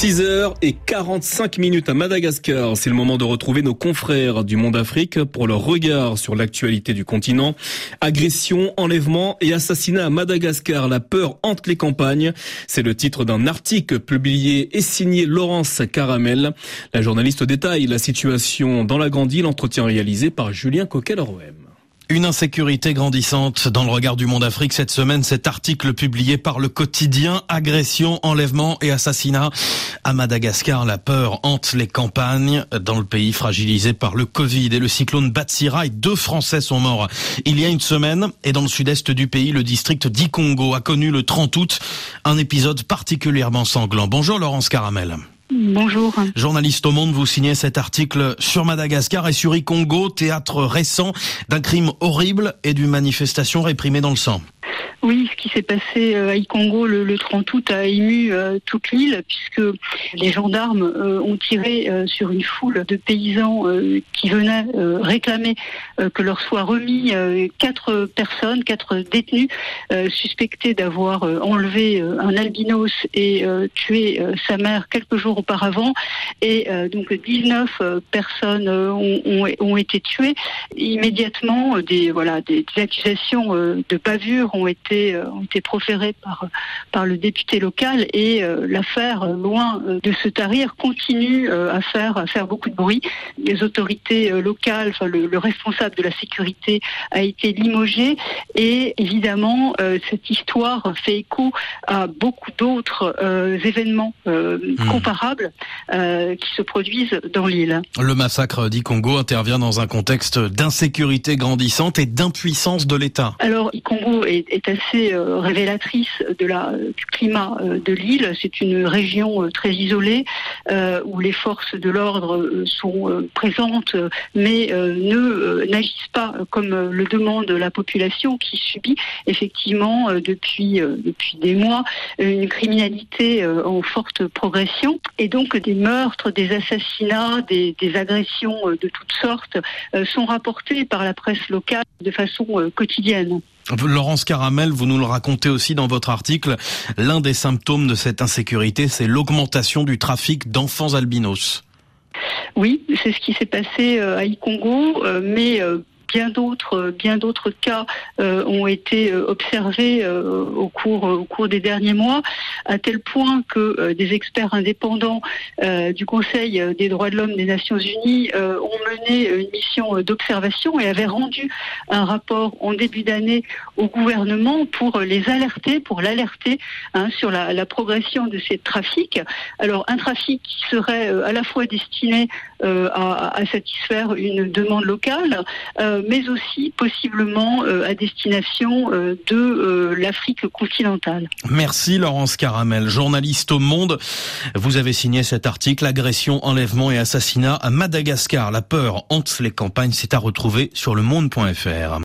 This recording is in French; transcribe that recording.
6h et 45 minutes à Madagascar. C'est le moment de retrouver nos confrères du Monde Afrique pour leur regard sur l'actualité du continent. Agression, enlèvement et assassinat à Madagascar. La peur hante les campagnes. C'est le titre d'un article publié et signé Laurence Caramel. La journaliste détaille la situation dans la grande île. Entretien réalisé par Julien Coquel-Roem. Une insécurité grandissante dans le regard du monde Afrique cette semaine. Cet article publié par le quotidien Agression, enlèvement et assassinat à Madagascar. La peur hante les campagnes dans le pays fragilisé par le Covid et le cyclone Batsira. Et deux Français sont morts il y a une semaine. Et dans le sud-est du pays, le district d'Ikongo a connu le 30 août un épisode particulièrement sanglant. Bonjour Laurence Caramel. Bonjour. Journaliste au Monde, vous signez cet article sur Madagascar et sur Ikongo, théâtre récent d'un crime horrible et d'une manifestation réprimée dans le sang. Oui, ce qui s'est passé euh, à Ikongo le, 30 août a ému euh, toute l'île puisque les gendarmes euh, ont tiré sur une foule de paysans qui venaient réclamer que leur soit remis quatre personnes, quatre détenus suspectés d'avoir enlevé un albinos et tué sa mère quelques jours auparavant. Et donc 19 personnes ont, été tuées. Immédiatement, des accusations de bavure ont été euh, ont été proférés par, par le député local et euh, l'affaire, euh, loin de se tarir, continue à faire, à faire beaucoup de bruit. Les autorités locales, enfin, le, responsable de la sécurité a été limogé et évidemment cette histoire fait écho à beaucoup d'autres événements hmm. comparables qui se produisent dans l'île. Le massacre d'Ikongo intervient dans un contexte d'insécurité grandissante et d'impuissance de l'État. Alors, Ikongo est, est assez euh, révélatrice la, du climat euh, de l'île. C'est une région euh, très isolée où les forces de l'ordre sont présentes, mais ne n'agissent pas comme le demande la population qui subit effectivement depuis depuis des mois une criminalité en forte progression et donc des meurtres, des assassinats, des, des agressions de toutes sortes sont rapportés par la presse locale de façon quotidienne. Laurence Caramel, vous nous le racontez aussi dans votre article, l'un des symptômes de cette insécurité, c'est l'augmentation du trafic d'enfants albinos. Oui, c'est ce qui s'est passé euh, à Ikongo, euh, mais euh, bien d'autres, bien d'autres cas euh, ont été euh, observés euh, au cours, des derniers mois, à tel point que des experts indépendants du Conseil des droits de l'homme des Nations Unies ont mené une mission d'observation et avaient rendu un rapport en début d'année au gouvernement pour les alerter, pour l'alerter hein, sur la, progression de ces trafics. Alors un trafic qui serait à la fois destiné à, satisfaire une demande locale, mais aussi possiblement euh, à destination euh, de euh, l'Afrique continentale. Merci Laurence Caramel, journaliste au Monde. Vous avez signé cet article, agression, enlèvement et assassinat à Madagascar. La peur hante les campagnes, c'est à retrouver sur le monde.fr.